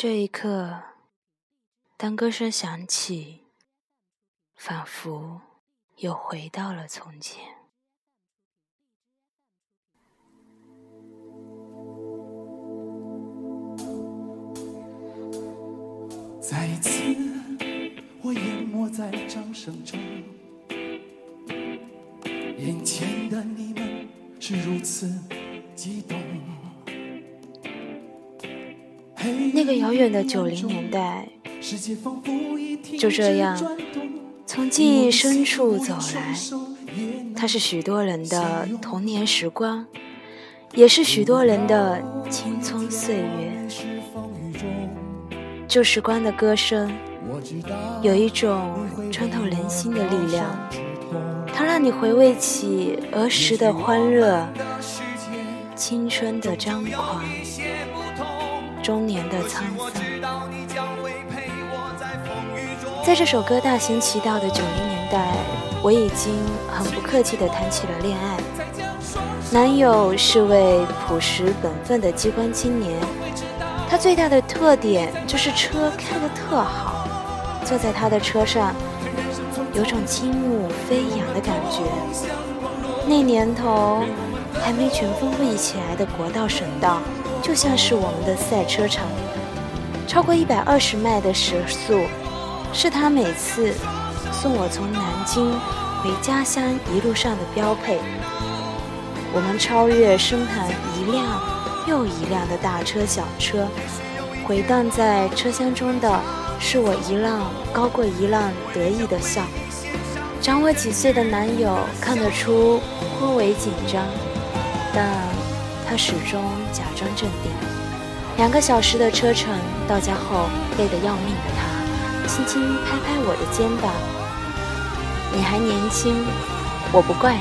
这一刻，当歌声响起，仿佛又回到了从前。再一次，我淹没在掌声中，眼前的你们是如此激动。那个遥远的九零年代，就这样从记忆深处走来。它是许多人的童年时光，也是许多人的青葱岁月。旧时光的歌声，有一种穿透人心的力量，它让你回味起儿时的欢乐，青春的张狂。中年的沧桑，在这首歌大行其道的九零年代，我已经很不客气地谈起了恋爱。男友是位朴实本分的机关青年，他最大的特点就是车开得特好，坐在他的车上，有种轻舞飞扬的感觉。那年头还没全封闭起来的国道省道。就像是我们的赛车场，超过一百二十迈的时速，是他每次送我从南京回家乡一路上的标配。我们超越身旁一辆又一辆的大车小车，回荡在车厢中的是我一浪高过一浪得意的笑。长我几岁的男友看得出颇为紧张，但。他始终假装镇定。两个小时的车程到家后，累得要命的他，轻轻拍拍我的肩膀：“你还年轻，我不怪你。”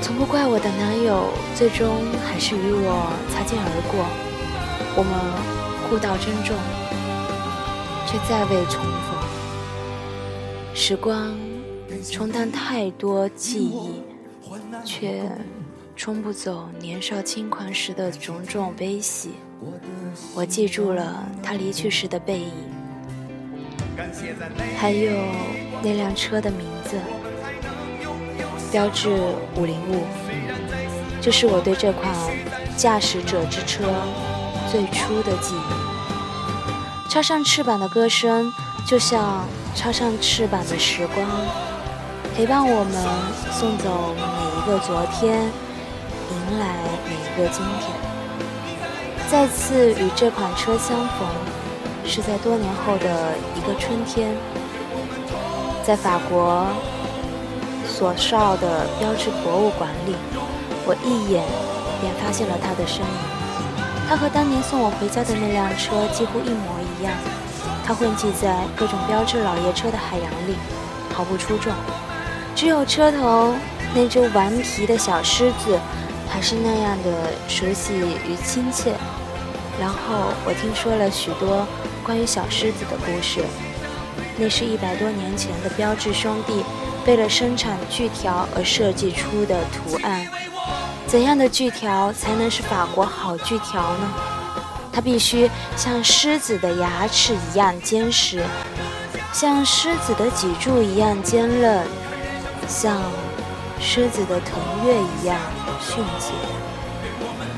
从不怪我的男友，最终还是与我擦肩而过。我们互道珍重，却再未重逢。时光冲淡太多记忆，却。冲不走年少轻狂时的种种悲喜，我记住了他离去时的背影，还有那辆车的名字，标致五零五，这是我对这款驾驶者之车最初的记忆。插上翅膀的歌声，就像插上翅膀的时光，陪伴我们送走一个昨天。迎来每一个今天，再次与这款车相逢，是在多年后的一个春天，在法国索绍的标志博物馆里，我一眼便发现了他的身影。他和当年送我回家的那辆车几乎一模一样，他混迹在各种标致老爷车的海洋里，毫不出众，只有车头那只顽皮的小狮子。还是那样的熟悉与亲切。然后我听说了许多关于小狮子的故事。那是一百多年前的标志兄弟为了生产锯条而设计出的图案。怎样的锯条才能是法国好锯条呢？它必须像狮子的牙齿一样坚实，像狮子的脊柱一样坚韧，像狮子的腾跃一样。迅捷，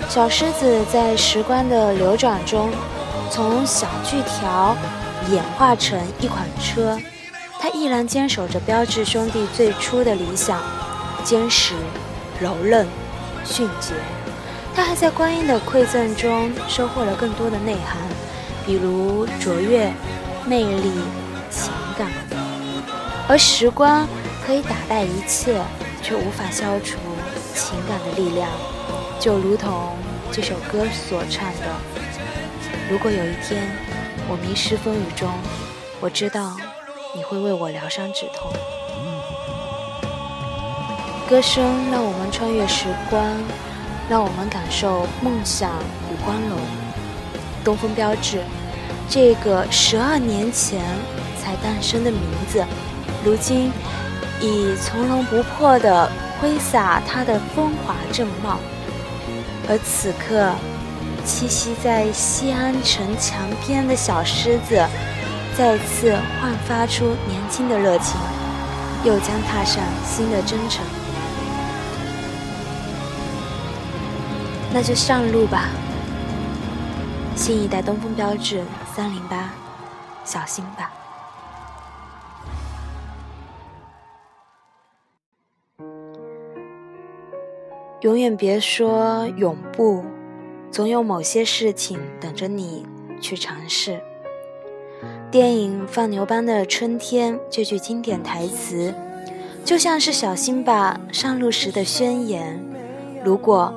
小狮子在时光的流转中，从小锯条演化成一款车。它依然坚守着标致兄弟最初的理想：坚实、柔韧、迅捷。它还在光阴的馈赠中收获了更多的内涵，比如卓越、魅力、情感。而时光可以打败一切，却无法消除。情感的力量，就如同这首歌所唱的：“如果有一天我迷失风雨中，我知道你会为我疗伤止痛。”歌声让我们穿越时光，让我们感受梦想与光荣。东风标致，这个十二年前才诞生的名字，如今已从容不迫的。挥洒它的风华正茂，而此刻，栖息在西安城墙边的小狮子，再次焕发出年轻的热情，又将踏上新的征程。那就上路吧，新一代东风标致三零八，小心吧。永远别说永不，总有某些事情等着你去尝试。电影《放牛班的春天》这句经典台词，就像是小辛巴上路时的宣言：如果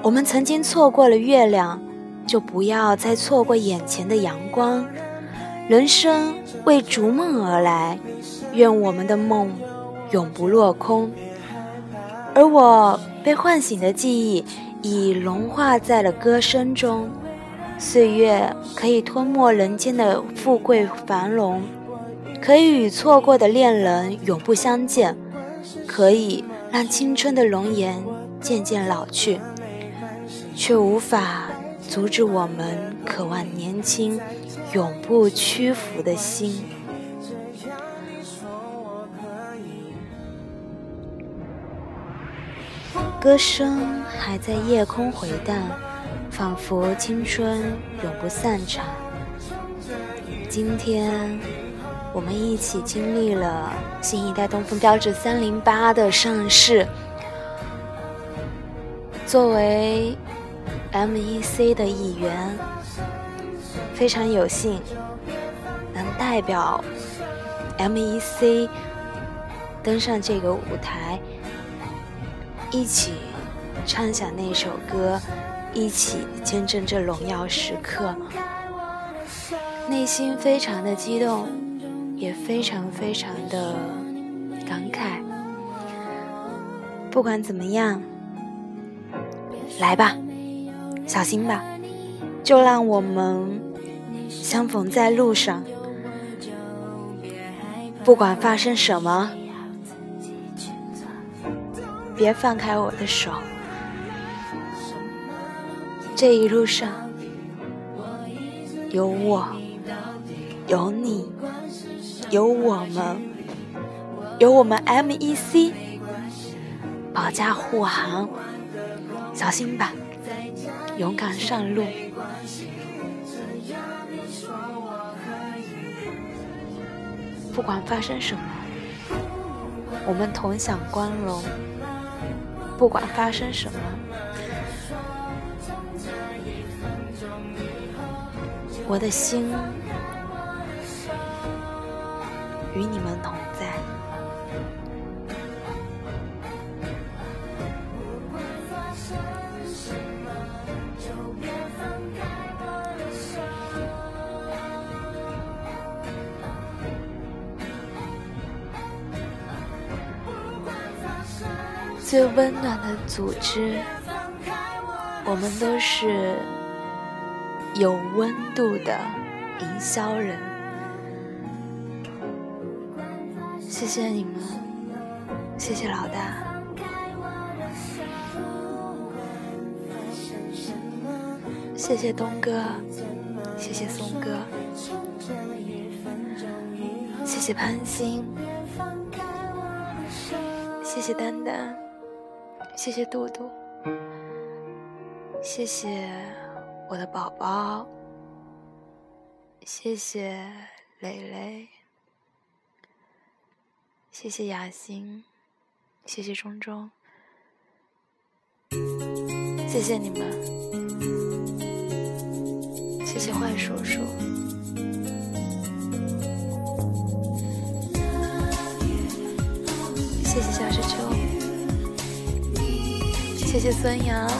我们曾经错过了月亮，就不要再错过眼前的阳光。人生为逐梦而来，愿我们的梦永不落空。而我。被唤醒的记忆已融化在了歌声中，岁月可以吞没人间的富贵繁荣，可以与错过的恋人永不相见，可以让青春的容颜渐渐老去，却无法阻止我们渴望年轻、永不屈服的心。歌声还在夜空回荡，仿佛青春永不散场。今天，我们一起经历了新一代东风标致三零八的上市。作为 MEC 的一员，非常有幸能代表 MEC 登上这个舞台。一起唱响那首歌，一起见证这荣耀时刻，内心非常的激动，也非常非常的感慨。不管怎么样，来吧，小心吧，就让我们相逢在路上。不管发生什么。别放开我的手，这一路上有我，有你，有我们，有我们 MEC 保驾护航，小心吧，勇敢上路，不管发生什么，我们同享光荣。不管发生什么，我的心与你们同在。最温暖的组织，我们都是有温度的营销人。谢谢你们，谢谢老大，谢谢东哥，谢谢松哥，谢谢潘鑫，谢谢丹丹。谢谢杜杜，谢谢我的宝宝，谢谢蕾蕾，谢谢雅欣，谢谢中中，谢谢你们，谢谢坏叔叔，谢谢孙杨，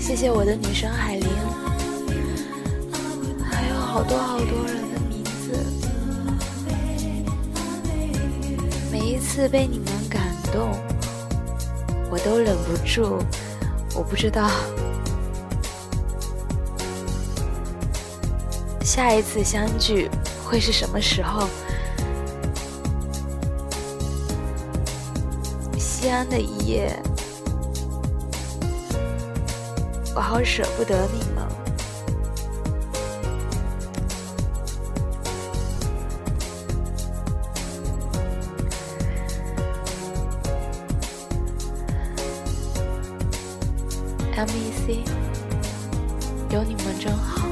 谢谢我的女神海玲，还有好多好多人的名字。每一次被你们感动，我都忍不住。我不知道下一次相聚会是什么时候。西安的一夜。我好舍不得你们。M E C，有你们真好。